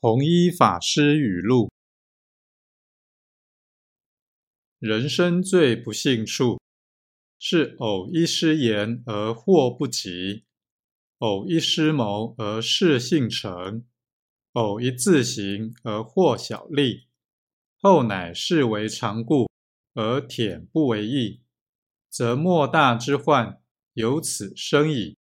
弘一法师语录：人生最不幸处，是偶一失言而祸不及，偶一失谋而事幸成，偶一自行而获小利，后乃视为常故而恬不为意，则莫大之患由此生矣。